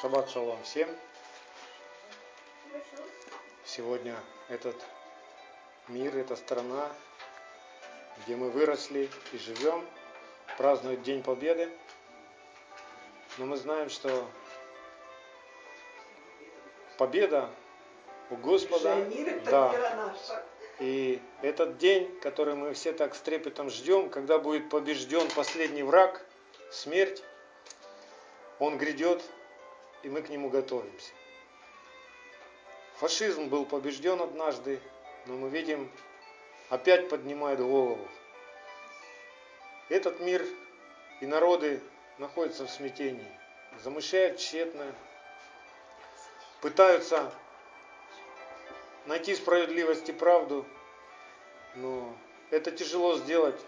Шаббат шалом всем. Сегодня этот мир, эта страна, где мы выросли и живем, празднует День Победы. Но мы знаем, что победа у Господа, да, и этот день, который мы все так с трепетом ждем, когда будет побежден последний враг, смерть, он грядет и мы к нему готовимся. Фашизм был побежден однажды, но мы видим, опять поднимает голову. Этот мир и народы находятся в смятении, замышляют тщетно, пытаются найти справедливость и правду, но это тяжело сделать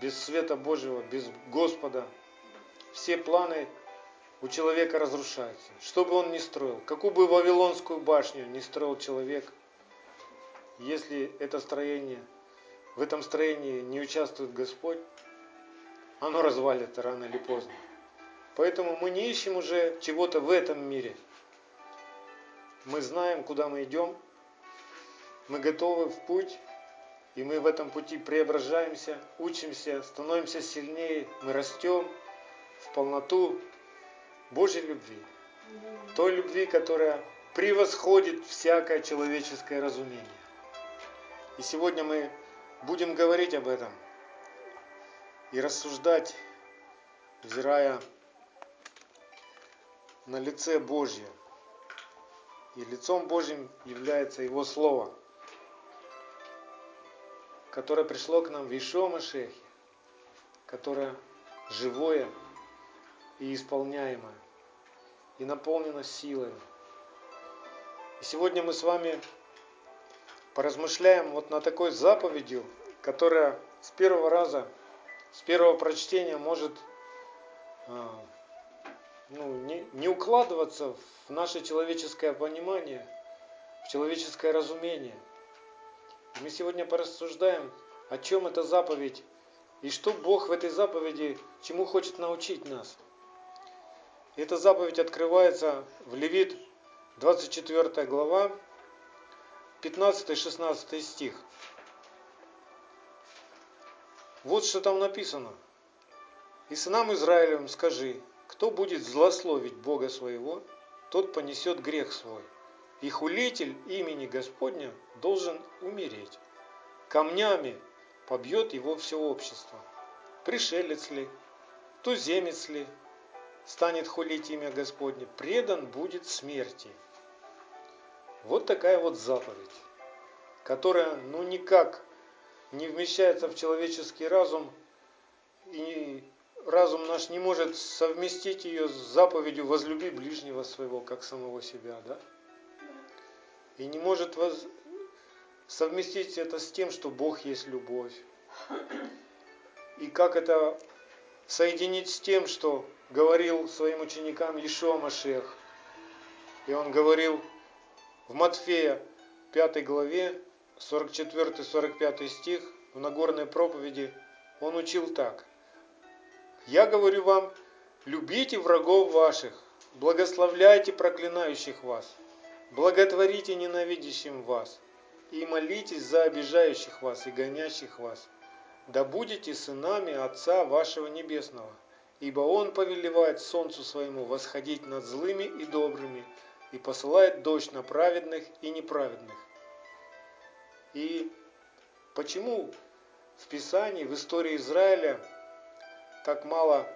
без света Божьего, без Господа. Все планы у человека разрушается. Что бы он ни строил, какую бы Вавилонскую башню ни строил человек, если это строение, в этом строении не участвует Господь, оно развалится рано или поздно. Поэтому мы не ищем уже чего-то в этом мире. Мы знаем, куда мы идем, мы готовы в путь, и мы в этом пути преображаемся, учимся, становимся сильнее, мы растем в полноту, Божьей любви. Той любви, которая превосходит всякое человеческое разумение. И сегодня мы будем говорить об этом и рассуждать, взирая на лице Божье. И лицом Божьим является Его Слово, которое пришло к нам в Ишуа Машехе, которое живое, и исполняемое, и наполнено силой. И сегодня мы с вами поразмышляем вот на такой заповедью, которая с первого раза, с первого прочтения может а, ну, не, не укладываться в наше человеческое понимание, в человеческое разумение. И мы сегодня порассуждаем, о чем эта заповедь и что Бог в этой заповеди, чему хочет научить нас – эта заповедь открывается в Левит 24 глава, 15-16 стих. Вот что там написано. «И сынам Израилевым скажи, кто будет злословить Бога своего, тот понесет грех свой. И хулитель имени Господня должен умереть. Камнями побьет его все общество. Пришелец ли, туземец ли, станет хулить имя Господне, предан будет смерти. Вот такая вот заповедь, которая ну никак не вмещается в человеческий разум, и разум наш не может совместить ее с заповедью «возлюби ближнего своего, как самого себя», да? И не может воз... совместить это с тем, что Бог есть любовь. И как это соединить с тем, что говорил своим ученикам Ешуа Машех. И он говорил в Матфея 5 главе 44-45 стих в Нагорной проповеди он учил так. «Я говорю вам, любите врагов ваших, благословляйте проклинающих вас, благотворите ненавидящим вас и молитесь за обижающих вас и гонящих вас, да будете сынами Отца вашего Небесного» ибо Он повелевает солнцу своему восходить над злыми и добрыми, и посылает дождь на праведных и неправедных. И почему в Писании, в истории Израиля так мало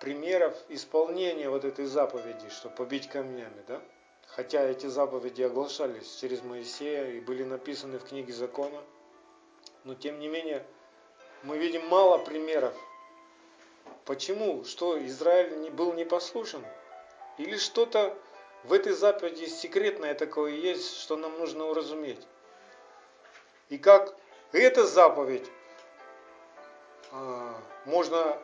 примеров исполнения вот этой заповеди, что побить камнями, да? Хотя эти заповеди оглашались через Моисея и были написаны в книге закона, но тем не менее мы видим мало примеров Почему? Что Израиль не был непослушен? Или что-то в этой заповеди секретное такое есть, что нам нужно уразуметь? И как эта заповедь а, можно,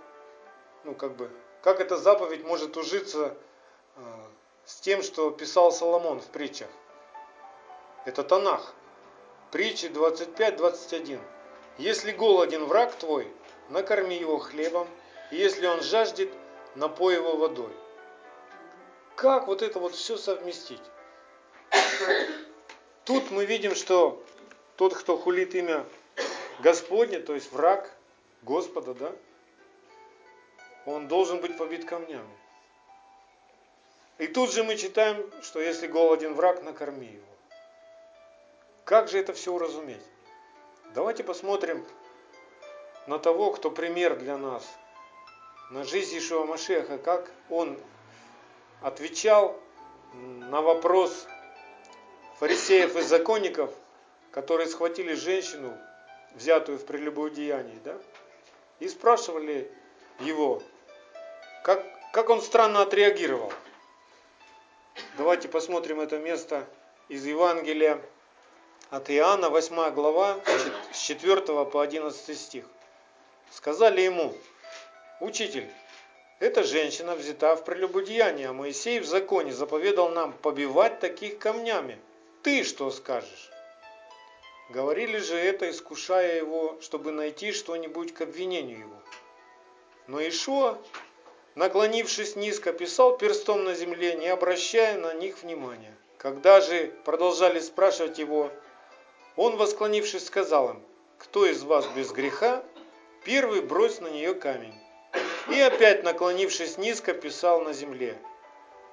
ну как бы, как эта заповедь может ужиться а, с тем, что писал Соломон в притчах? Это Танах. Притчи 25-21. Если голоден враг твой, накорми его хлебом, и если он жаждет, напой его водой. Как вот это вот все совместить? Тут мы видим, что тот, кто хулит имя Господне, то есть враг Господа, да, он должен быть побит камнями. И тут же мы читаем, что если голоден враг, накорми его. Как же это все уразуметь? Давайте посмотрим на того, кто пример для нас, на жизнь Ишуа Машеха, как он отвечал на вопрос фарисеев и законников, которые схватили женщину, взятую в прелюбодеянии, да, и спрашивали его, как, как он странно отреагировал. Давайте посмотрим это место из Евангелия от Иоанна, 8 глава, с 4 по 11 стих. Сказали ему, учитель, эта женщина взята в прелюбодеяние, а Моисей в законе заповедал нам побивать таких камнями. Ты что скажешь? Говорили же это, искушая его, чтобы найти что-нибудь к обвинению его. Но Ишуа, наклонившись низко, писал перстом на земле, не обращая на них внимания. Когда же продолжали спрашивать его, он, восклонившись, сказал им, «Кто из вас без греха, первый брось на нее камень». И опять, наклонившись низко, писал на земле.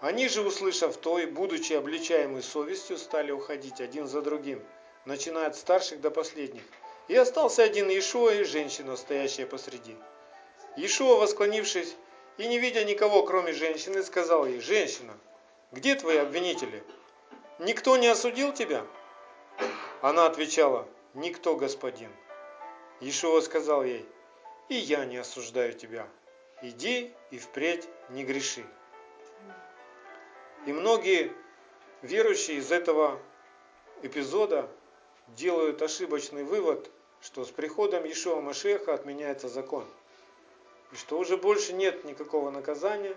Они же, услышав то и будучи обличаемы совестью, стали уходить один за другим – начиная от старших до последних. И остался один Иешуа и женщина, стоящая посреди. Иешуа, восклонившись и не видя никого, кроме женщины, сказал ей, «Женщина, где твои обвинители? Никто не осудил тебя?» Она отвечала, «Никто, господин». Иешуа сказал ей, «И я не осуждаю тебя. Иди и впредь не греши». И многие верующие из этого эпизода делают ошибочный вывод, что с приходом Ишуа Машеха отменяется закон. И что уже больше нет никакого наказания,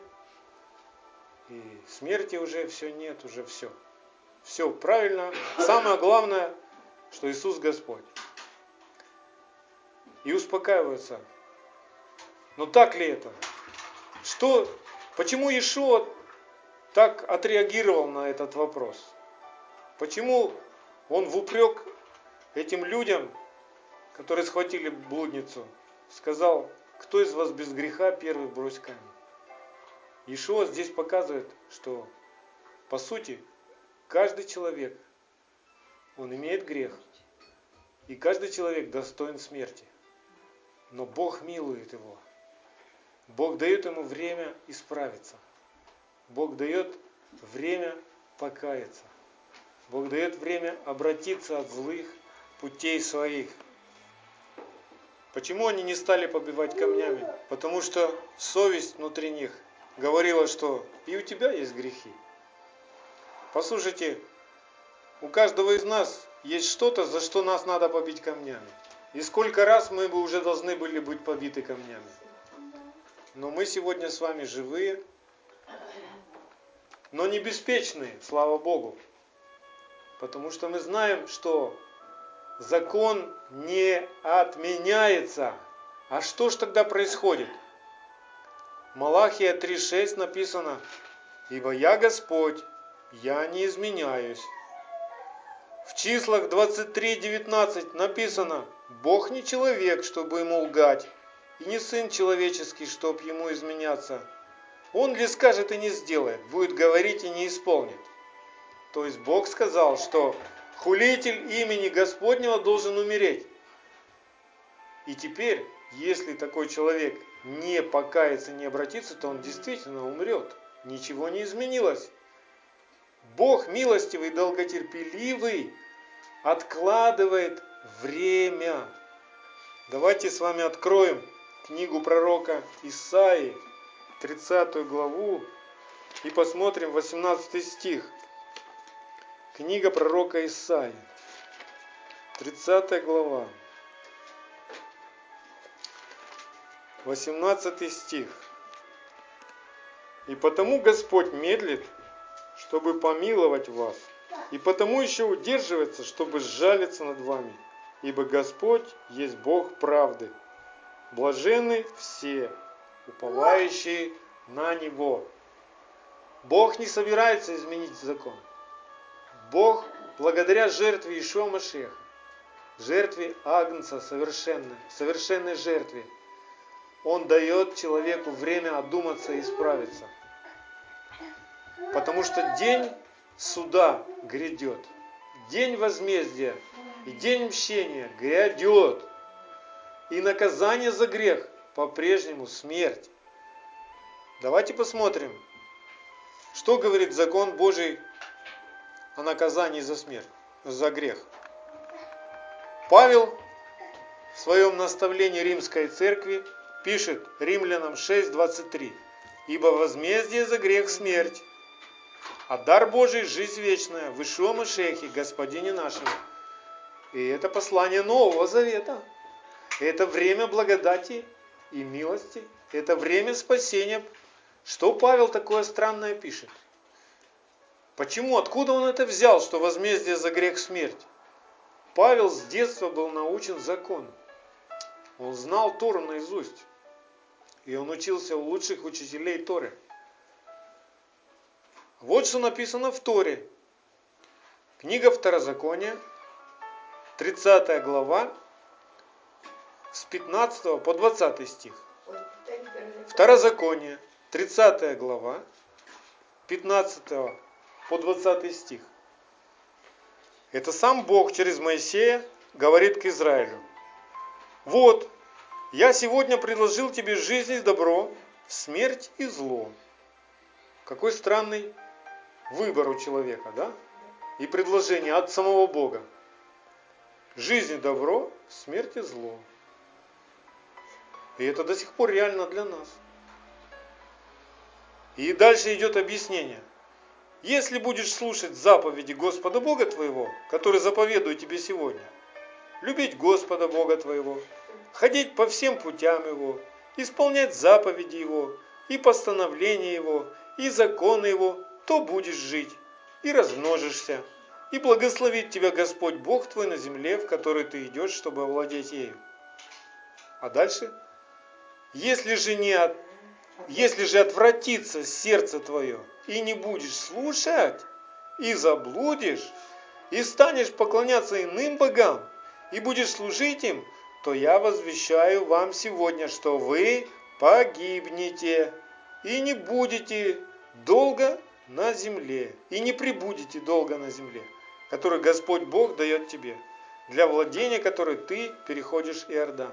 и смерти уже все нет, уже все. Все правильно. Самое главное, что Иисус Господь. И успокаиваются. Но так ли это? Что, почему Иешуа так отреагировал на этот вопрос? Почему он в упрек этим людям, которые схватили блудницу, сказал, кто из вас без греха, первый брось камень. Ишуа здесь показывает, что по сути каждый человек, он имеет грех, и каждый человек достоин смерти. Но Бог милует его. Бог дает ему время исправиться. Бог дает время покаяться. Бог дает время обратиться от злых путей своих. Почему они не стали побивать камнями? Потому что совесть внутри них говорила, что и у тебя есть грехи. Послушайте, у каждого из нас есть что-то, за что нас надо побить камнями. И сколько раз мы бы уже должны были быть побиты камнями. Но мы сегодня с вами живые, но не беспечные, слава Богу. Потому что мы знаем, что закон не отменяется. А что ж тогда происходит? Малахия 3.6 написано, «Ибо я Господь, я не изменяюсь». В числах 23.19 написано, «Бог не человек, чтобы ему лгать, и не сын человеческий, чтобы ему изменяться. Он ли скажет и не сделает, будет говорить и не исполнит». То есть Бог сказал, что Хулитель имени Господнего должен умереть. И теперь, если такой человек не покается, не обратится, то он действительно умрет. Ничего не изменилось. Бог милостивый, долготерпеливый, откладывает время. Давайте с вами откроем книгу пророка Исаии, 30 главу, и посмотрим 18 стих. Книга пророка Исаии, 30 глава, 18 стих. «И потому Господь медлит, чтобы помиловать вас, и потому еще удерживается, чтобы сжалиться над вами, ибо Господь есть Бог правды. Блажены все, уповающие на Него». Бог не собирается изменить закон. Бог, благодаря жертве Ишуа Машеха, жертве Агнца совершенной, совершенной жертве, Он дает человеку время одуматься и исправиться. Потому что день суда грядет, день возмездия и день мщения грядет. И наказание за грех по-прежнему смерть. Давайте посмотрим, что говорит закон Божий о наказании за смерть, за грех. Павел в своем наставлении Римской Церкви пишет Римлянам 6.23 «Ибо возмездие за грех смерть, а дар Божий – жизнь вечная, в Ишуа Машехе, Господине нашем». И это послание Нового Завета. Это время благодати и милости. Это время спасения. Что Павел такое странное пишет? Почему? Откуда он это взял, что возмездие за грех смерть? Павел с детства был научен закону. Он знал Тору наизусть. И он учился у лучших учителей Торы. Вот что написано в Торе. Книга Второзакония, 30 глава, с 15 по 20 стих. Второзаконие, 30 глава, 15 по 20 стих. Это сам Бог через Моисея говорит к Израилю. Вот, я сегодня предложил тебе жизнь и добро, смерть и зло. Какой странный выбор у человека, да? И предложение от самого Бога. Жизнь и добро, смерть и зло. И это до сих пор реально для нас. И дальше идет объяснение. Если будешь слушать заповеди Господа Бога твоего, который заповедую тебе сегодня, любить Господа Бога твоего, ходить по всем путям Его, исполнять заповеди Его, и постановления Его, и законы Его, то будешь жить, и размножишься, и благословит тебя Господь Бог твой на земле, в которой ты идешь, чтобы овладеть ею. А дальше? Если же, не от, если же отвратится сердце твое, и не будешь слушать, и заблудишь, и станешь поклоняться иным богам, и будешь служить им, то я возвещаю вам сегодня, что вы погибнете и не будете долго на земле, и не прибудете долго на земле, который Господь Бог дает тебе, для владения которой ты переходишь Иордан.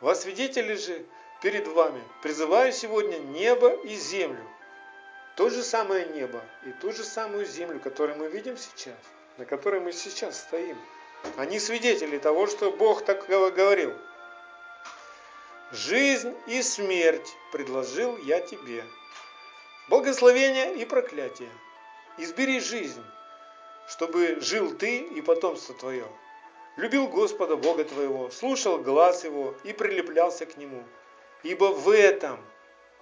Во свидетели же перед вами призываю сегодня небо и землю, то же самое небо и ту же самую землю, которую мы видим сейчас, на которой мы сейчас стоим. Они свидетели того, что Бог так говорил. Жизнь и смерть предложил я тебе. Благословение и проклятие. Избери жизнь, чтобы жил ты и потомство твое. Любил Господа Бога твоего, слушал глаз его и прилеплялся к нему. Ибо в этом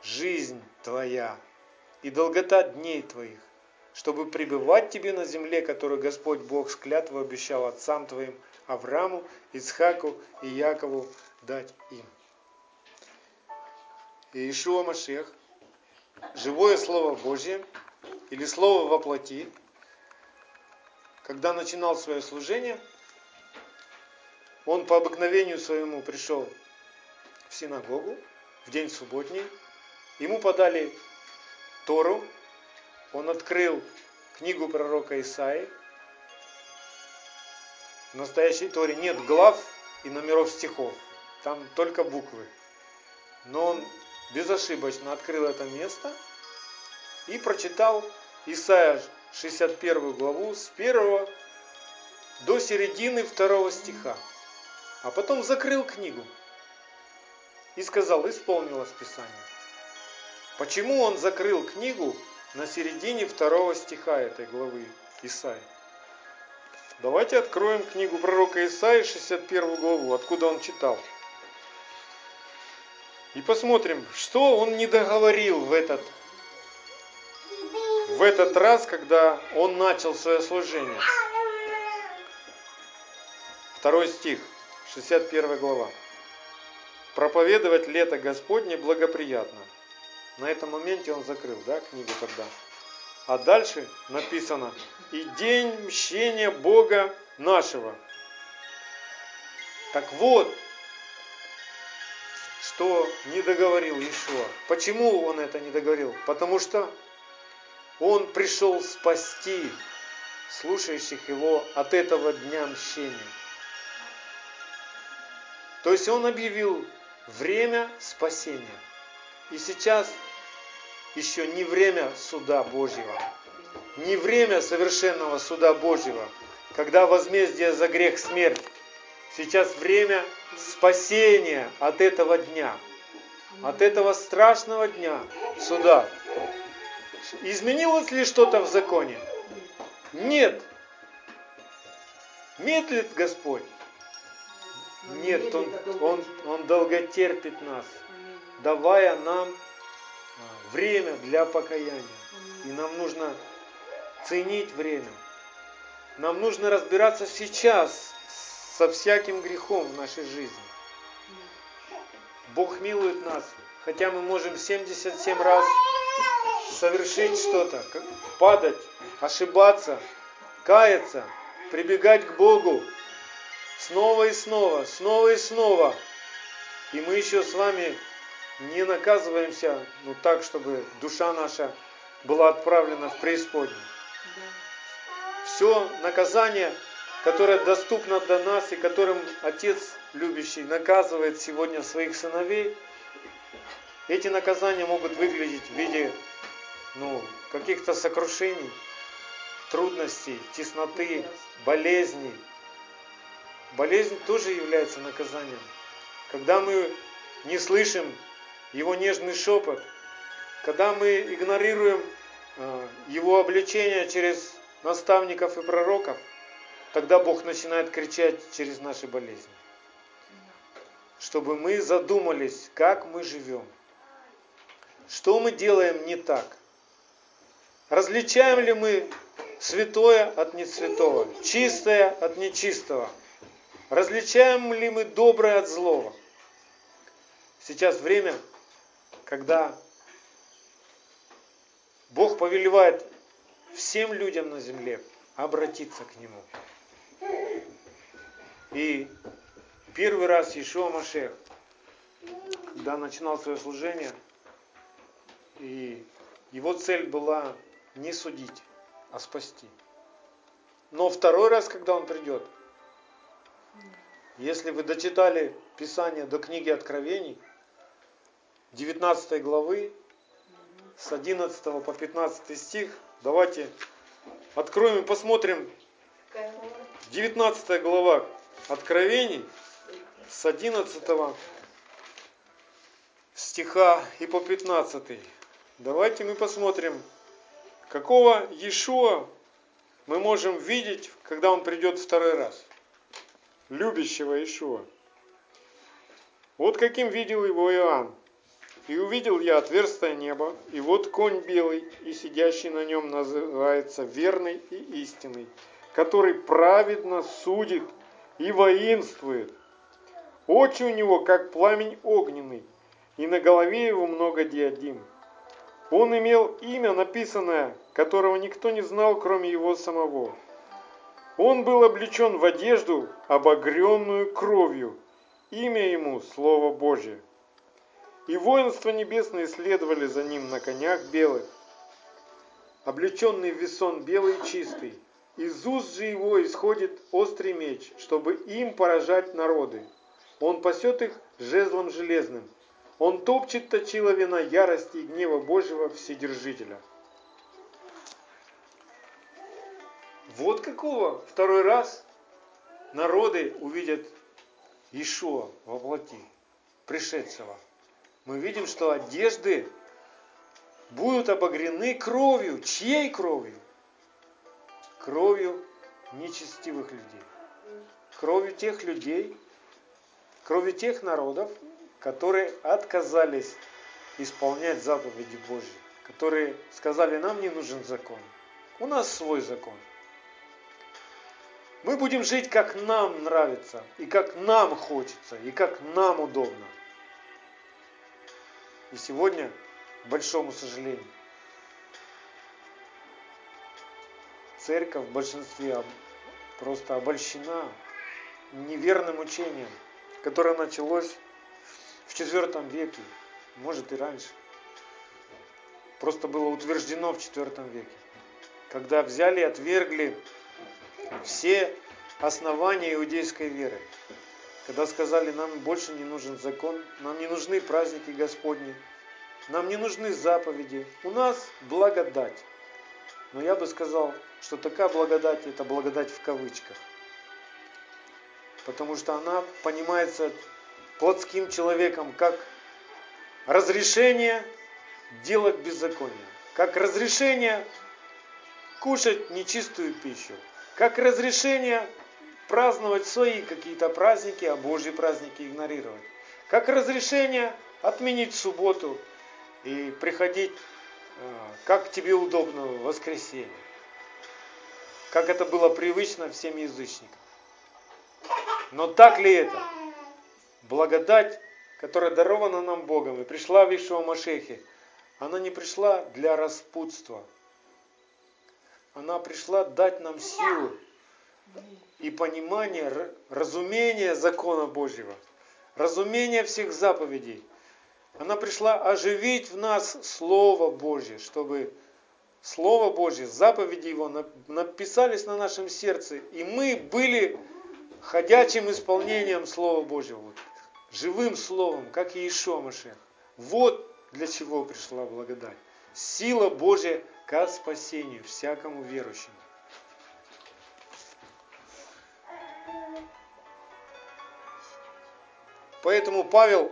жизнь твоя и долгота дней твоих, чтобы пребывать тебе на земле, которую Господь Бог с клятвой обещал отцам твоим, Аврааму, Ицхаку и Якову дать им. Иешуа Машех, живое Слово Божье или Слово во плоти, когда начинал свое служение, он по обыкновению своему пришел в синагогу в день субботний, ему подали Тору, он открыл книгу пророка Исаи. В настоящей Торе нет глав и номеров стихов, там только буквы. Но он безошибочно открыл это место и прочитал Исаия 61 главу с 1 до середины второго стиха. А потом закрыл книгу и сказал, исполнилось Писание. Почему он закрыл книгу на середине второго стиха этой главы Исаи? Давайте откроем книгу пророка Исаи, 61 главу, откуда он читал. И посмотрим, что он не договорил в этот, в этот раз, когда он начал свое служение. Второй стих, 61 глава. Проповедовать лето Господне благоприятно, на этом моменте он закрыл, да, книгу тогда. А дальше написано, и день мщения Бога нашего. Так вот, что не договорил Ишуа. Почему он это не договорил? Потому что он пришел спасти слушающих его от этого дня мщения. То есть он объявил время спасения. И сейчас еще не время суда Божьего, не время совершенного суда Божьего, когда возмездие за грех смерть. Сейчас время спасения от этого дня, от этого страшного дня суда. Изменилось ли что-то в законе? Нет. Медлит Господь? Нет, Он, он, он долготерпит нас, давая нам а, время для покаяния. И нам нужно ценить время. Нам нужно разбираться сейчас со всяким грехом в нашей жизни. Бог милует нас, хотя мы можем 77 раз совершить что-то, падать, ошибаться, каяться, прибегать к Богу снова и снова, снова и снова. И мы еще с вами не наказываемся ну, так, чтобы душа наша была отправлена в преисподнюю. Все наказание, которое доступно до нас и которым Отец любящий наказывает сегодня своих сыновей, эти наказания могут выглядеть в виде ну, каких-то сокрушений, трудностей, тесноты, болезней. Болезнь тоже является наказанием. Когда мы не слышим его нежный шепот, когда мы игнорируем э, его обличение через наставников и пророков, тогда Бог начинает кричать через наши болезни. Чтобы мы задумались, как мы живем. Что мы делаем не так? Различаем ли мы святое от несвятого, чистое от нечистого? Различаем ли мы доброе от злого? Сейчас время, когда Бог повелевает всем людям на земле обратиться к Нему. И первый раз Ишуа Машех, когда начинал свое служение, и его цель была не судить, а спасти. Но второй раз, когда он придет, если вы дочитали Писание до книги Откровений, 19 главы, с 11 по 15 стих, давайте откроем и посмотрим 19 глава Откровений с 11 стиха и по 15. Давайте мы посмотрим, какого Иешуа мы можем видеть, когда Он придет второй раз. Любящего Иешуа. Вот каким видел его Иоанн. И увидел я отверстое небо, и вот конь белый, и сидящий на нем называется верный и истинный, который праведно судит и воинствует. Очи у него, как пламень огненный, и на голове его много диадим. Он имел имя написанное, которого никто не знал, кроме его самого. Он был облечен в одежду, обогренную кровью. Имя ему – Слово Божье. И воинства небесные следовали за ним на конях белых. Облеченный в весон белый и чистый. Из уст же его исходит острый меч, чтобы им поражать народы. Он пасет их жезлом железным. Он топчет точила вина ярости и гнева Божьего Вседержителя. Вот какого второй раз народы увидят Ишуа во плоти, пришедшего. Мы видим, что одежды будут обогрены кровью. Чьей кровью? Кровью нечестивых людей. Кровью тех людей, кровью тех народов, которые отказались исполнять заповеди Божьи, которые сказали, нам не нужен закон, у нас свой закон. Мы будем жить, как нам нравится, и как нам хочется, и как нам удобно. И сегодня, к большому сожалению, церковь в большинстве просто обольщена неверным учением, которое началось в IV веке, может и раньше. Просто было утверждено в IV веке, когда взяли и отвергли все основания иудейской веры. Когда сказали, нам больше не нужен закон, нам не нужны праздники Господни, нам не нужны заповеди, у нас благодать. Но я бы сказал, что такая благодать, это благодать в кавычках. Потому что она понимается плотским человеком как разрешение делать беззаконие, как разрешение кушать нечистую пищу, как разрешение праздновать свои какие-то праздники, а Божьи праздники игнорировать. Как разрешение отменить субботу и приходить, а, как тебе удобно, в воскресенье. Как это было привычно всем язычникам. Но так ли это? Благодать, которая дарована нам Богом и пришла в Ишуа Машехе, она не пришла для распутства. Она пришла дать нам силу и понимание, разумение закона Божьего, разумение всех заповедей. Она пришла оживить в нас Слово Божье, чтобы Слово Божье, заповеди Его написались на нашем сердце, и мы были ходячим исполнением Слова Божьего, живым Словом, как Иешуа Машех. Вот для чего пришла благодать. Сила Божья к спасению всякому верующему. Поэтому Павел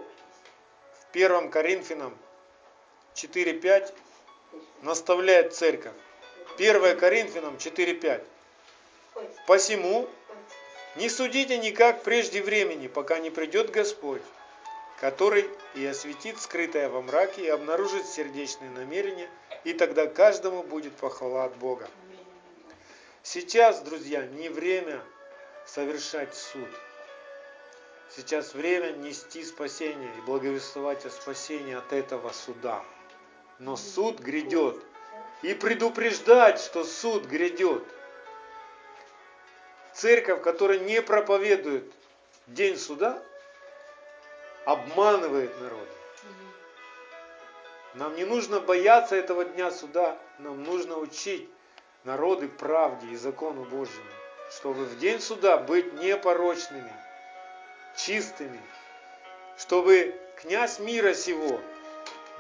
в 1 Коринфянам 4.5 наставляет церковь. 1 Коринфянам 4.5. Посему не судите никак прежде времени, пока не придет Господь, который и осветит скрытое во мраке и обнаружит сердечные намерения, и тогда каждому будет похвала от Бога. Сейчас, друзья, не время совершать суд. Сейчас время нести спасение и благовествовать о спасении от этого суда. Но суд грядет. И предупреждать, что суд грядет. Церковь, которая не проповедует день суда, обманывает народ. Нам не нужно бояться этого дня суда, нам нужно учить народы правде и закону Божьему, чтобы в день суда быть непорочными – чистыми, чтобы князь мира сего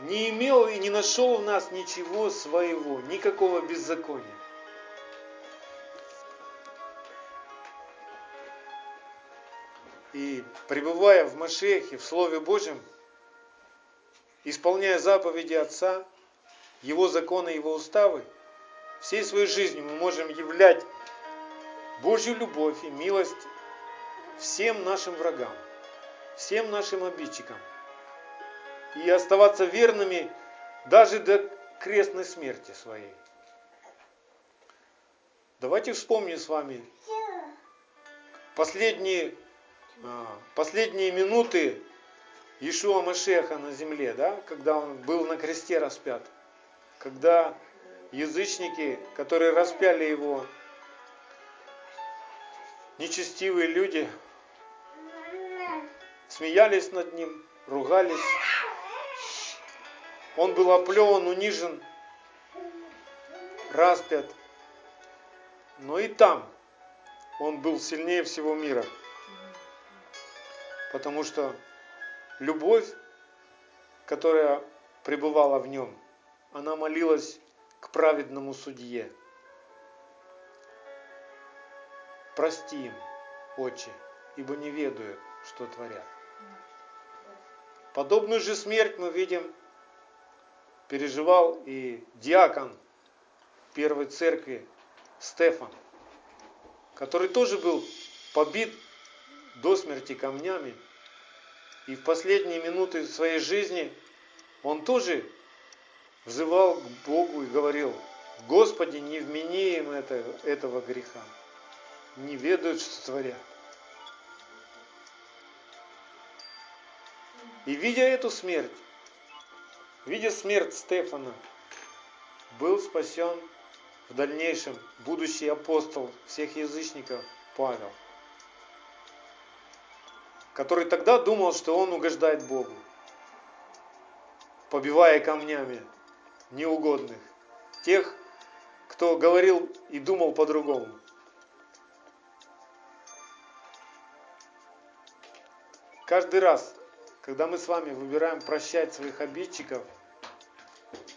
не имел и не нашел в нас ничего своего, никакого беззакония. И пребывая в Машехе, в Слове Божьем, исполняя заповеди Отца, Его законы, Его уставы, всей своей жизнью мы можем являть Божью любовь и милость всем нашим врагам, всем нашим обидчикам. И оставаться верными даже до крестной смерти своей. Давайте вспомним с вами последние, последние минуты Ишуа Машеха на земле, да, когда он был на кресте распят. Когда язычники, которые распяли его, нечестивые люди, смеялись над ним, ругались. Он был оплеван, унижен, распят. Но и там он был сильнее всего мира. Потому что любовь, которая пребывала в нем, она молилась к праведному судье. Прости им, Отче, ибо не ведают, что творят. Подобную же смерть мы видим, переживал и диакон первой церкви Стефан, который тоже был побит до смерти камнями. И в последние минуты своей жизни он тоже взывал к Богу и говорил, Господи, не вмени им это, этого греха, не ведают, что творят. И видя эту смерть, видя смерть Стефана, был спасен в дальнейшем будущий апостол всех язычников Павел, который тогда думал, что он угождает Богу, побивая камнями неугодных, тех, кто говорил и думал по-другому. Каждый раз, когда мы с вами выбираем прощать своих обидчиков,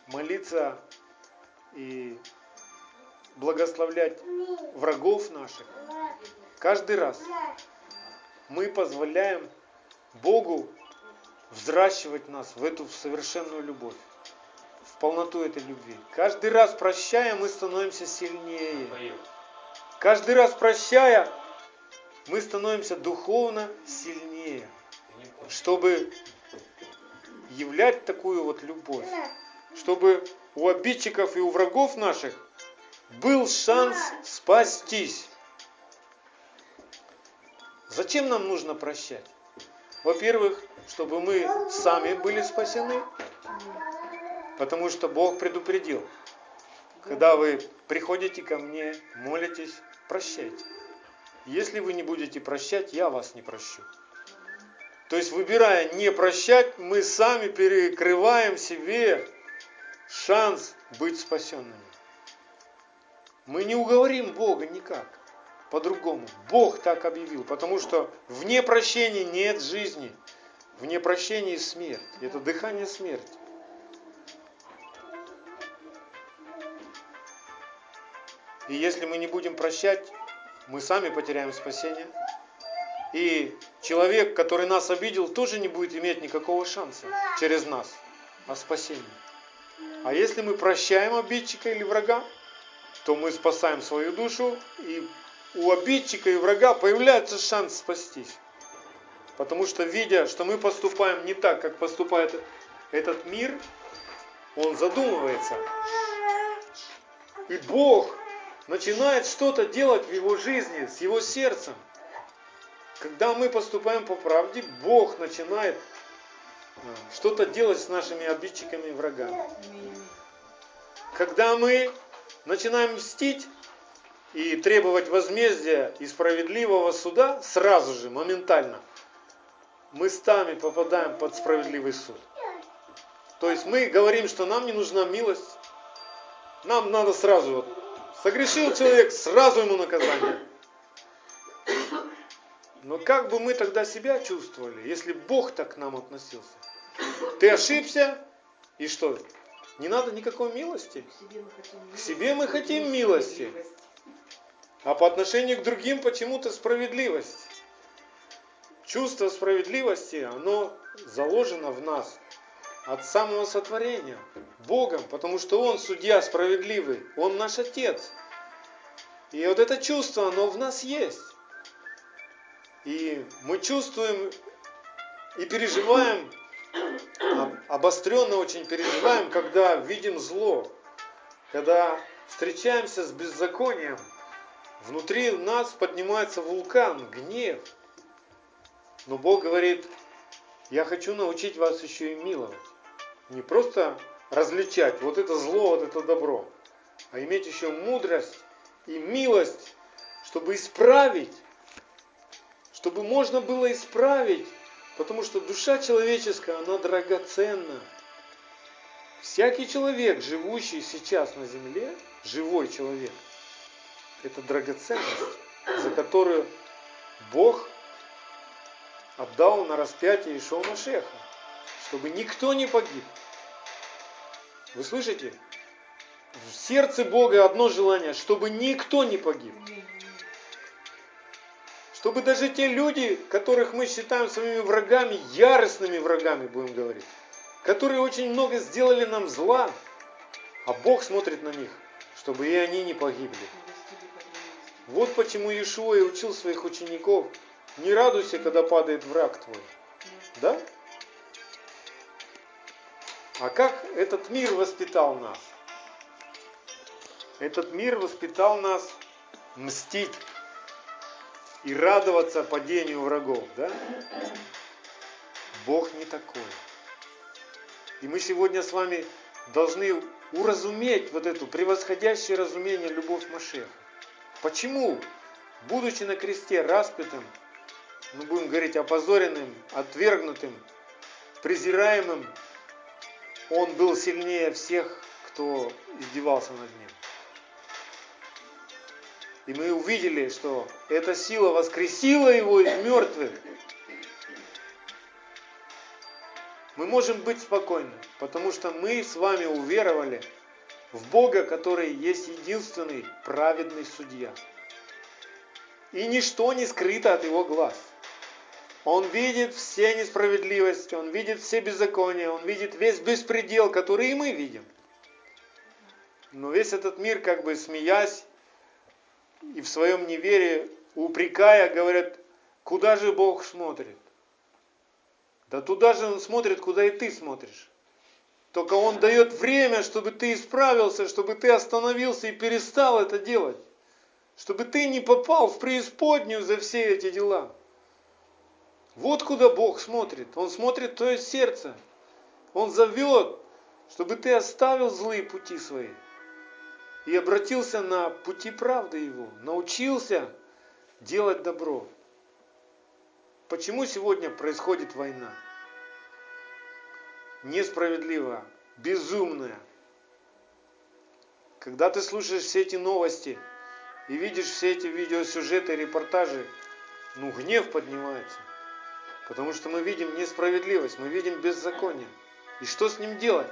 молиться и благословлять врагов наших, каждый раз мы позволяем Богу взращивать нас в эту совершенную любовь, в полноту этой любви. Каждый раз прощая, мы становимся сильнее. Каждый раз прощая, мы становимся духовно сильнее, чтобы являть такую вот любовь, чтобы у обидчиков и у врагов наших был шанс спастись. Зачем нам нужно прощать? Во-первых, чтобы мы сами были спасены, потому что Бог предупредил, когда вы приходите ко мне, молитесь, прощайте. Если вы не будете прощать, я вас не прощу. То есть, выбирая не прощать, мы сами перекрываем себе шанс быть спасенными. Мы не уговорим Бога никак по-другому. Бог так объявил, потому что вне прощения нет жизни. Вне прощения смерть. Это дыхание смерти. И если мы не будем прощать, мы сами потеряем спасение. И человек, который нас обидел, тоже не будет иметь никакого шанса через нас о спасении. А если мы прощаем обидчика или врага, то мы спасаем свою душу, и у обидчика и врага появляется шанс спастись. Потому что, видя, что мы поступаем не так, как поступает этот мир, он задумывается. И Бог начинает что-то делать в его жизни, с его сердцем. Когда мы поступаем по правде, Бог начинает э, что-то делать с нашими обидчиками и врагами. Когда мы начинаем мстить и требовать возмездия и справедливого суда, сразу же, моментально, мы сами попадаем под справедливый суд. То есть мы говорим, что нам не нужна милость, нам надо сразу вот Согрешил человек, сразу ему наказание. Но как бы мы тогда себя чувствовали, если Бог так к нам относился? Ты ошибся, и что? Не надо никакой милости. К себе мы хотим милости. А по отношению к другим почему-то справедливость. Чувство справедливости, оно заложено в нас от самого сотворения. Богом, потому что Он судья справедливый, Он наш Отец. И вот это чувство, оно в нас есть. И мы чувствуем и переживаем, обостренно очень переживаем, когда видим зло, когда встречаемся с беззаконием, внутри нас поднимается вулкан, гнев. Но Бог говорит, я хочу научить вас еще и миловать. Не просто различать вот это зло, вот это добро, а иметь еще мудрость и милость, чтобы исправить, чтобы можно было исправить, потому что душа человеческая, она драгоценна. Всякий человек, живущий сейчас на земле, живой человек, это драгоценность, за которую Бог отдал на распятие и шел на шеха, чтобы никто не погиб. Вы слышите? В сердце Бога одно желание, чтобы никто не погиб. Чтобы даже те люди, которых мы считаем своими врагами, яростными врагами, будем говорить, которые очень много сделали нам зла, а Бог смотрит на них, чтобы и они не погибли. Вот почему Иешуа и учил своих учеников, не радуйся, когда падает враг твой. Да? А как этот мир воспитал нас? Этот мир воспитал нас мстить и радоваться падению врагов, да? Бог не такой. И мы сегодня с вами должны уразуметь вот эту превосходящее разумение любовь Машеха. Почему, будучи на кресте распятым, мы будем говорить опозоренным, отвергнутым, презираемым, он был сильнее всех, кто издевался над ним. И мы увидели, что эта сила воскресила его из мертвых. Мы можем быть спокойны, потому что мы с вами уверовали в Бога, который есть единственный праведный судья. И ничто не скрыто от его глаз. Он видит все несправедливости, он видит все беззакония, он видит весь беспредел, который и мы видим. Но весь этот мир, как бы смеясь, и в своем неверии, упрекая, говорят, куда же Бог смотрит? Да туда же Он смотрит, куда и ты смотришь. Только Он дает время, чтобы ты исправился, чтобы ты остановился и перестал это делать. Чтобы ты не попал в преисподнюю за все эти дела. Вот куда Бог смотрит. Он смотрит в твое сердце. Он зовет, чтобы ты оставил злые пути свои и обратился на пути правды его, научился делать добро. Почему сегодня происходит война? Несправедливая, безумная. Когда ты слушаешь все эти новости и видишь все эти видеосюжеты, репортажи, ну гнев поднимается. Потому что мы видим несправедливость, мы видим беззаконие. И что с ним делать?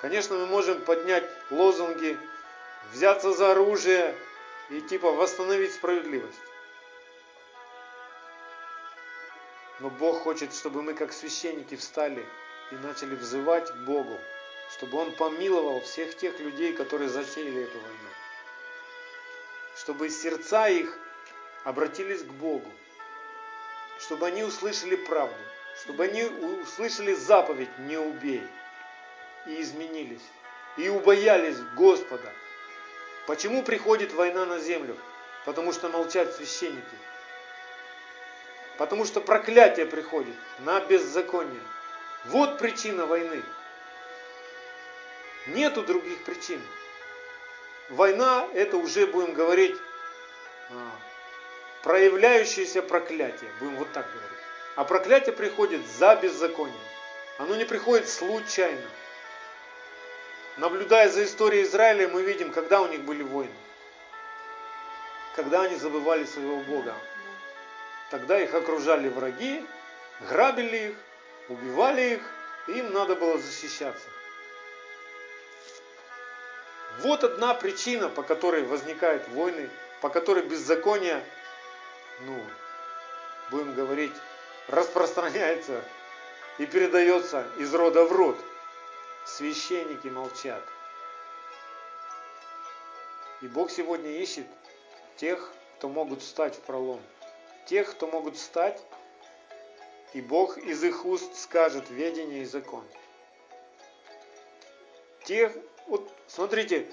Конечно, мы можем поднять лозунги взяться за оружие и типа восстановить справедливость. Но Бог хочет, чтобы мы как священники встали и начали взывать к Богу, чтобы Он помиловал всех тех людей, которые засеяли эту войну. Чтобы сердца их обратились к Богу, чтобы они услышали правду, чтобы они услышали заповедь «не убей» и изменились, и убоялись Господа – Почему приходит война на землю? Потому что молчат священники. Потому что проклятие приходит на беззаконие. Вот причина войны. Нету других причин. Война это уже будем говорить а, проявляющееся проклятие. Будем вот так говорить. А проклятие приходит за беззаконие. Оно не приходит случайно. Наблюдая за историей Израиля, мы видим, когда у них были войны. Когда они забывали своего Бога. Тогда их окружали враги, грабили их, убивали их, им надо было защищаться. Вот одна причина, по которой возникают войны, по которой беззаконие, ну, будем говорить, распространяется и передается из рода в род священники молчат. И Бог сегодня ищет тех, кто могут встать в пролом. Тех, кто могут встать, и Бог из их уст скажет ведение и закон. Тех, вот смотрите,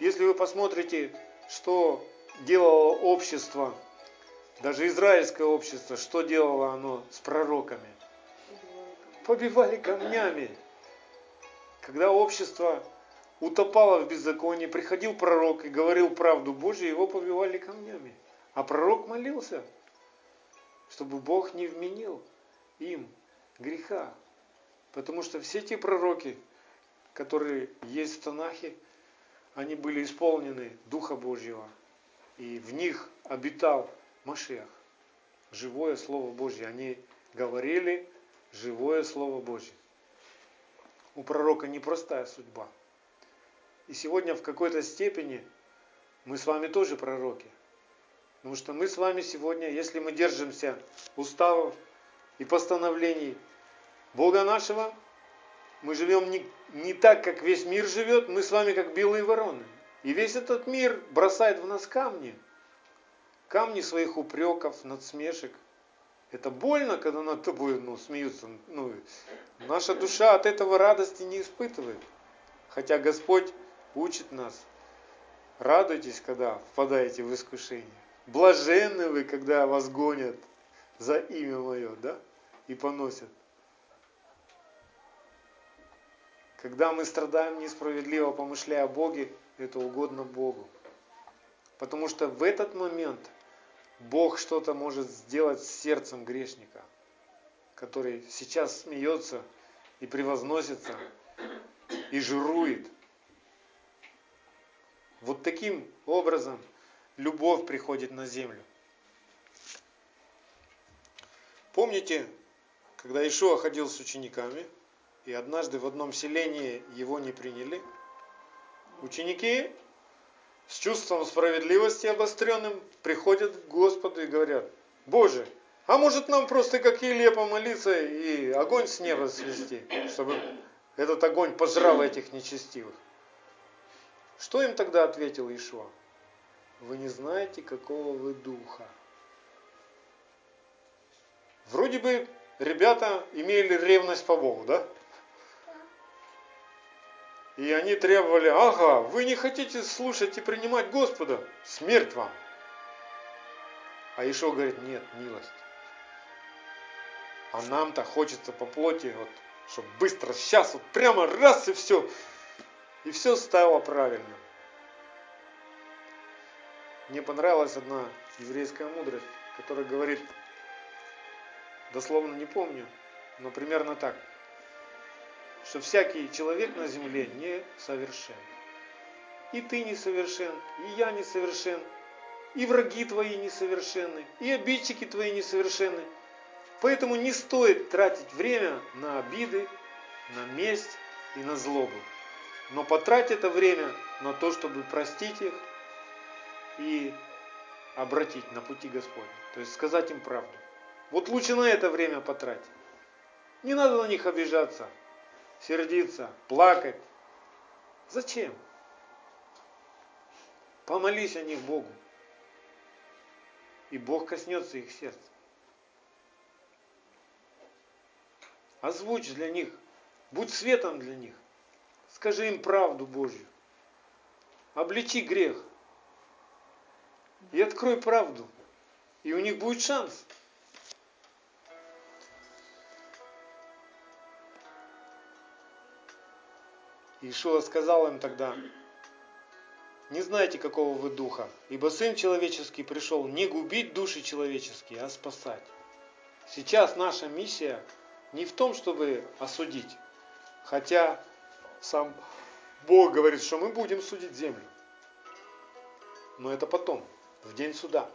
если вы посмотрите, что делало общество, даже израильское общество, что делало оно с пророками? Побивали камнями. Когда общество утопало в беззаконии, приходил пророк и говорил правду Божию, его побивали камнями. А пророк молился, чтобы Бог не вменил им греха. Потому что все те пророки, которые есть в Танахе, они были исполнены Духа Божьего. И в них обитал Машех. Живое Слово Божье. Они говорили живое Слово Божье у пророка непростая судьба. И сегодня в какой-то степени мы с вами тоже пророки. Потому что мы с вами сегодня, если мы держимся уставов и постановлений Бога нашего, мы живем не, не так, как весь мир живет, мы с вами как белые вороны. И весь этот мир бросает в нас камни. Камни своих упреков, надсмешек – это больно, когда над тобой ну, смеются. Ну, наша душа от этого радости не испытывает. Хотя Господь учит нас. Радуйтесь, когда впадаете в искушение. Блаженны вы, когда вас гонят за имя мое, да? И поносят. Когда мы страдаем несправедливо, помышляя о Боге, это угодно Богу. Потому что в этот момент Бог что-то может сделать с сердцем грешника, который сейчас смеется и превозносится, и жирует. Вот таким образом любовь приходит на землю. Помните, когда Ишуа ходил с учениками, и однажды в одном селении его не приняли, ученики с чувством справедливости обостренным приходят к Господу и говорят, Боже, а может нам просто как Илья помолиться и огонь с неба свести, чтобы этот огонь пожрал этих нечестивых? Что им тогда ответил Ишуа? Вы не знаете, какого вы духа. Вроде бы ребята имели ревность по Богу, да? И они требовали, ага, вы не хотите слушать и принимать Господа, смерть вам. А Ишо говорит, нет, милость. А нам-то хочется по плоти, вот, чтобы быстро, сейчас, вот прямо раз и все. И все стало правильным. Мне понравилась одна еврейская мудрость, которая говорит, дословно не помню, но примерно так, что всякий человек на земле не совершен. И ты не совершен, и я не совершен, и враги твои несовершенны, и обидчики твои несовершенны. Поэтому не стоит тратить время на обиды, на месть и на злобу. Но потрать это время на то, чтобы простить их и обратить на пути Господня. То есть сказать им правду. Вот лучше на это время потратить. Не надо на них обижаться, сердиться, плакать. Зачем? Помолись о них Богу. И Бог коснется их сердца. Озвучь для них, будь светом для них. Скажи им правду Божью. Обличи грех. И открой правду. И у них будет шанс. Ишуа сказал им тогда, не знаете, какого вы духа, ибо Сын Человеческий пришел не губить души человеческие, а спасать. Сейчас наша миссия не в том, чтобы осудить, хотя сам Бог говорит, что мы будем судить землю. Но это потом, в день суда.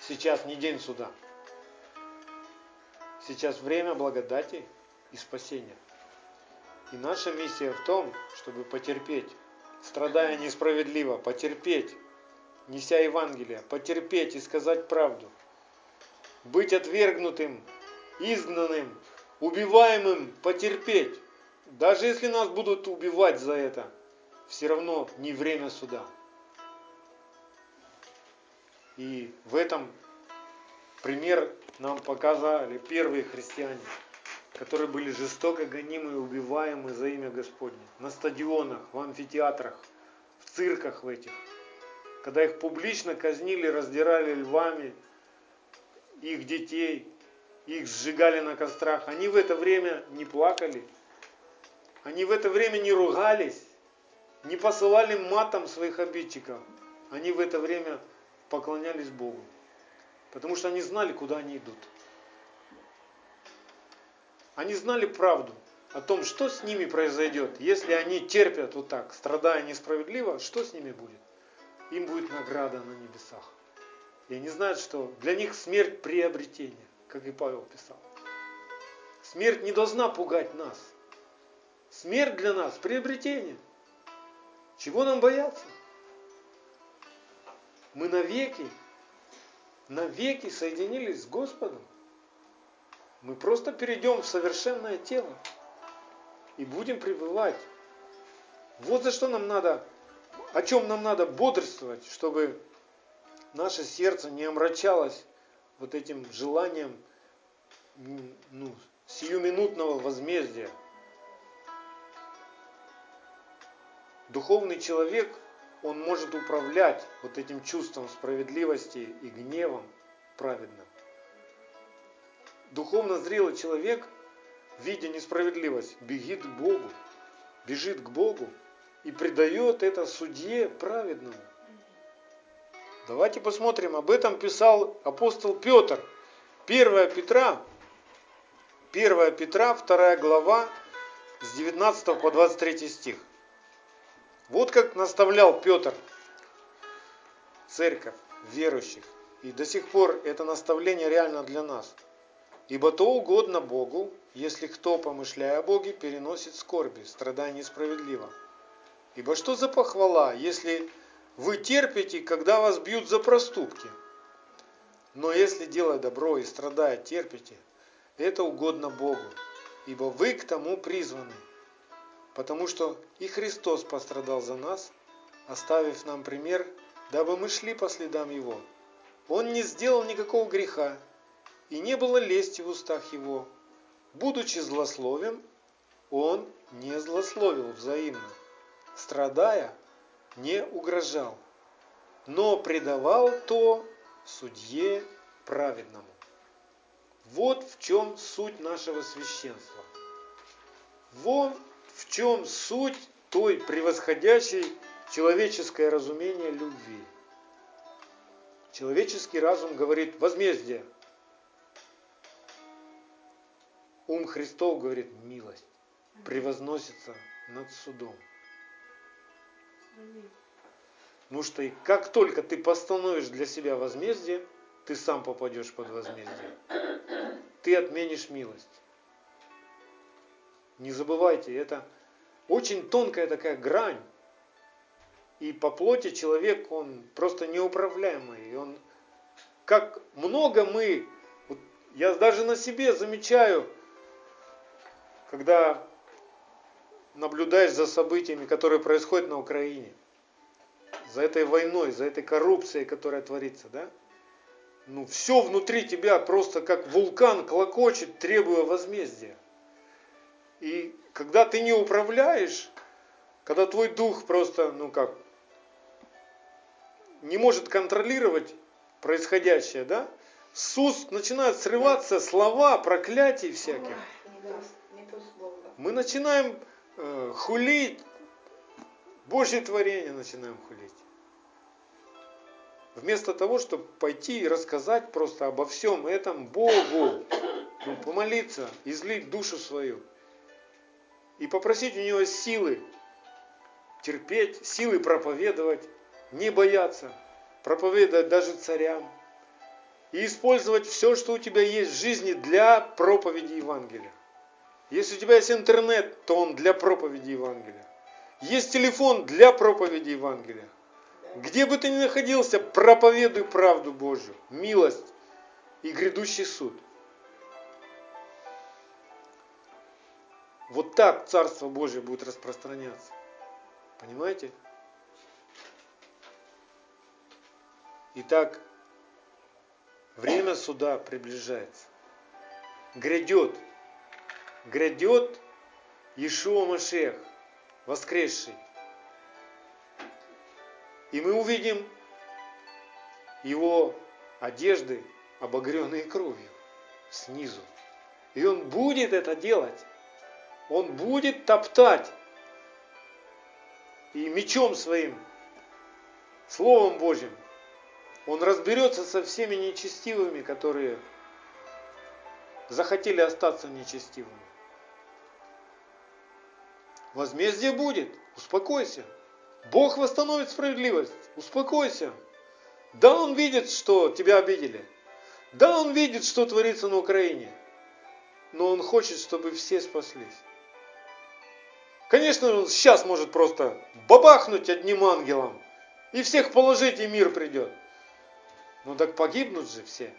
Сейчас не день суда. Сейчас время благодати и спасения. И наша миссия в том, чтобы потерпеть, страдая несправедливо, потерпеть, неся Евангелие, потерпеть и сказать правду. Быть отвергнутым, изгнанным, убиваемым, потерпеть. Даже если нас будут убивать за это, все равно не время суда. И в этом пример нам показали первые христиане которые были жестоко гонимы и убиваемы за имя Господне. На стадионах, в амфитеатрах, в цирках в этих. Когда их публично казнили, раздирали львами, их детей, их сжигали на кострах. Они в это время не плакали, они в это время не ругались, не посылали матом своих обидчиков. Они в это время поклонялись Богу, потому что они знали, куда они идут. Они знали правду о том, что с ними произойдет, если они терпят вот так, страдая несправедливо, что с ними будет? Им будет награда на небесах. И они знают, что для них смерть приобретение, как и Павел писал. Смерть не должна пугать нас. Смерть для нас приобретение. Чего нам бояться? Мы навеки, навеки соединились с Господом. Мы просто перейдем в совершенное тело и будем пребывать. Вот за что нам надо, о чем нам надо бодрствовать, чтобы наше сердце не омрачалось вот этим желанием ну, сиюминутного возмездия. Духовный человек, он может управлять вот этим чувством справедливости и гневом праведным духовно зрелый человек видя несправедливость, бегит к Богу, бежит к Богу и предает это судье праведному. Давайте посмотрим, об этом писал апостол Петр. 1 Петра, 1 Петра, 2 глава, с 19 по 23 стих. Вот как наставлял Петр церковь верующих. И до сих пор это наставление реально для нас. Ибо то угодно Богу, если кто, помышляя о Боге, переносит скорби, страдания несправедливо. Ибо что за похвала, если вы терпите, когда вас бьют за проступки? Но если делая добро и страдая терпите, это угодно Богу, ибо вы к тому призваны. Потому что и Христос пострадал за нас, оставив нам пример, дабы мы шли по следам Его. Он не сделал никакого греха, и не было лести в устах его. Будучи злословен, он не злословил взаимно, страдая, не угрожал, но предавал то судье праведному. Вот в чем суть нашего священства. Вот в чем суть той превосходящей человеческое разумение любви. Человеческий разум говорит возмездие. Ум Христов говорит милость. Превозносится над судом. Ну что и как только ты постановишь для себя возмездие, ты сам попадешь под возмездие. Ты отменишь милость. Не забывайте, это очень тонкая такая грань. И по плоти человек, он просто неуправляемый. И он, как много мы, вот я даже на себе замечаю, когда наблюдаешь за событиями, которые происходят на Украине, за этой войной, за этой коррупцией, которая творится, да? Ну, все внутри тебя просто как вулкан клокочет, требуя возмездия. И когда ты не управляешь, когда твой дух просто, ну как, не может контролировать происходящее, да? С уст начинают срываться слова, проклятий всяких. Мы начинаем э, хулить, Божье творение начинаем хулить. Вместо того, чтобы пойти и рассказать просто обо всем этом Богу, ну, помолиться, излить душу свою и попросить у него силы терпеть, силы проповедовать, не бояться, проповедовать даже царям и использовать все, что у тебя есть в жизни для проповеди Евангелия. Если у тебя есть интернет, то он для проповеди Евангелия. Есть телефон для проповеди Евангелия. Где бы ты ни находился, проповедуй правду Божью, милость и грядущий суд. Вот так Царство Божье будет распространяться. Понимаете? Итак, время суда приближается. Грядет. Грядет Иешуа Машех, воскресший. И мы увидим его одежды, обогренные кровью, снизу. И он будет это делать. Он будет топтать. И мечом своим, Словом Божьим, он разберется со всеми нечестивыми, которые захотели остаться нечестивыми. Возмездие будет, успокойся. Бог восстановит справедливость, успокойся. Да, Он видит, что тебя обидели. Да, Он видит, что творится на Украине. Но Он хочет, чтобы все спаслись. Конечно, Он сейчас может просто бабахнуть одним ангелом и всех положить, и мир придет. Ну так погибнут же все,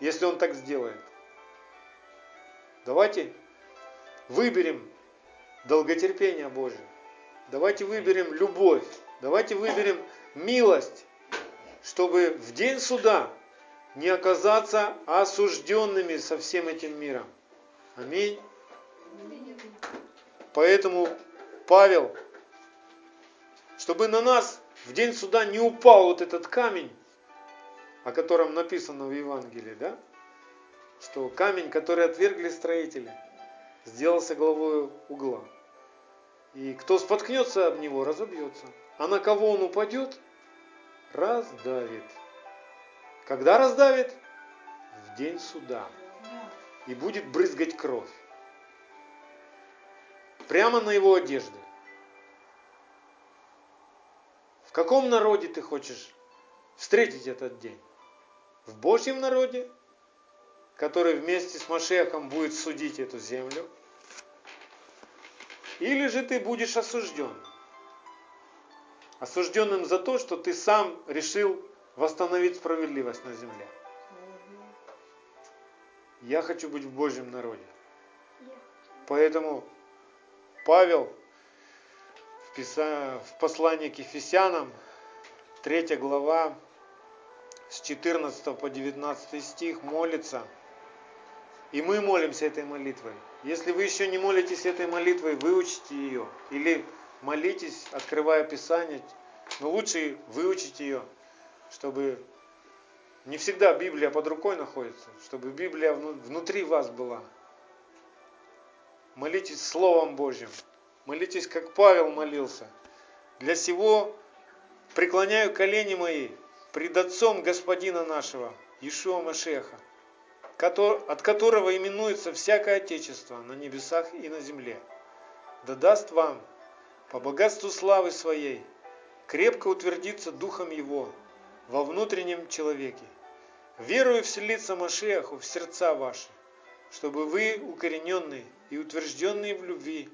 если он так сделает. Давайте выберем долготерпение Божие. Давайте выберем любовь. Давайте выберем милость, чтобы в день суда не оказаться осужденными со всем этим миром. Аминь. Поэтому Павел, чтобы на нас в день суда не упал вот этот камень, о котором написано в Евангелии, да? что камень, который отвергли строители, сделался главой угла. И кто споткнется об него, разобьется. А на кого он упадет, раздавит. Когда раздавит? В день суда. И будет брызгать кровь. Прямо на его одежды. В каком народе ты хочешь встретить этот день? В Божьем народе, который вместе с Машехом будет судить эту землю? Или же ты будешь осужден? Осужденным за то, что ты сам решил восстановить справедливость на земле. Я хочу быть в Божьем народе. Поэтому Павел в послании к Ефесянам, 3 глава, с 14 по 19 стих молится. И мы молимся этой молитвой. Если вы еще не молитесь этой молитвой, выучите ее. Или молитесь, открывая Писание. Но лучше выучить ее, чтобы не всегда Библия под рукой находится, чтобы Библия внутри вас была. Молитесь Словом Божьим. Молитесь, как Павел молился. Для сего преклоняю колени мои пред Отцом Господина нашего, Ишуа Машеха, от которого именуется всякое Отечество на небесах и на земле. Да даст вам, по богатству славы своей, крепко утвердиться Духом Его во внутреннем человеке, верую вселиться Машеху в сердца ваши, чтобы вы, укорененные и утвержденные в любви,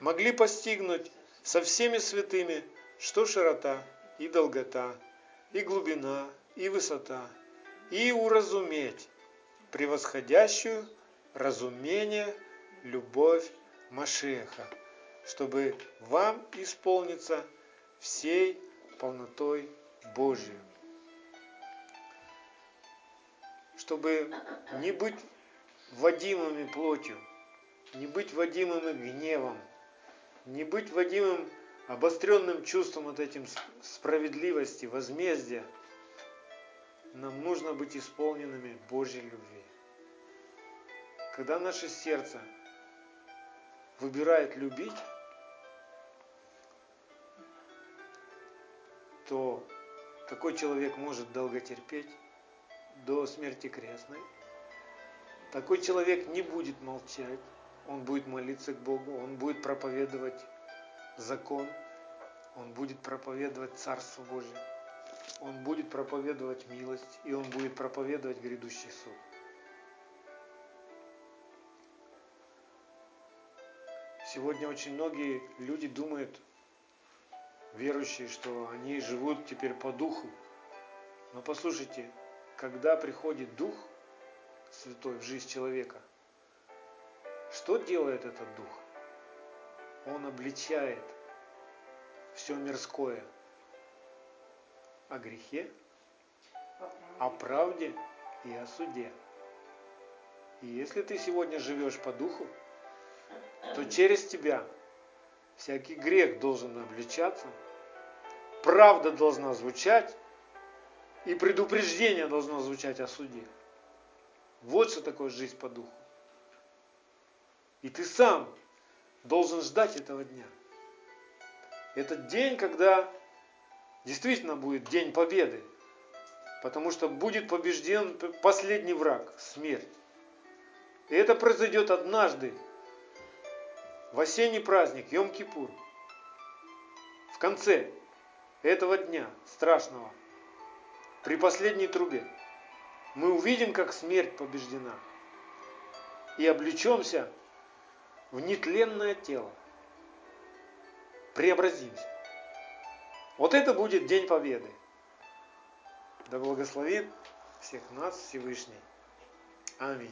могли постигнуть со всеми святыми, что широта и долгота, и глубина, и высота, и уразуметь превосходящую разумение, любовь Машеха, чтобы вам исполниться всей полнотой Божией. Чтобы не быть водимыми плотью, не быть водимыми гневом, не быть водимым обостренным чувством вот этим справедливости, возмездия, нам нужно быть исполненными Божьей любви. Когда наше сердце выбирает любить, то такой человек может долго терпеть до смерти крестной. Такой человек не будет молчать, он будет молиться к Богу, он будет проповедовать закон, он будет проповедовать Царство Божие, он будет проповедовать милость, и он будет проповедовать грядущий суд. Сегодня очень многие люди думают, верующие, что они живут теперь по духу. Но послушайте, когда приходит Дух Святой в жизнь человека – что делает этот дух? Он обличает все мирское о грехе, о правде и о суде. И если ты сегодня живешь по духу, то через тебя всякий грех должен обличаться, правда должна звучать, и предупреждение должно звучать о суде. Вот что такое жизнь по духу. И ты сам должен ждать этого дня. Этот день, когда действительно будет день победы. Потому что будет побежден последний враг – смерть. И это произойдет однажды, в осенний праздник, Йом-Кипур. В конце этого дня страшного, при последней трубе, мы увидим, как смерть побеждена. И облечемся в нетленное тело. Преобразимся. Вот это будет День Победы. Да благословит всех нас Всевышний. Аминь.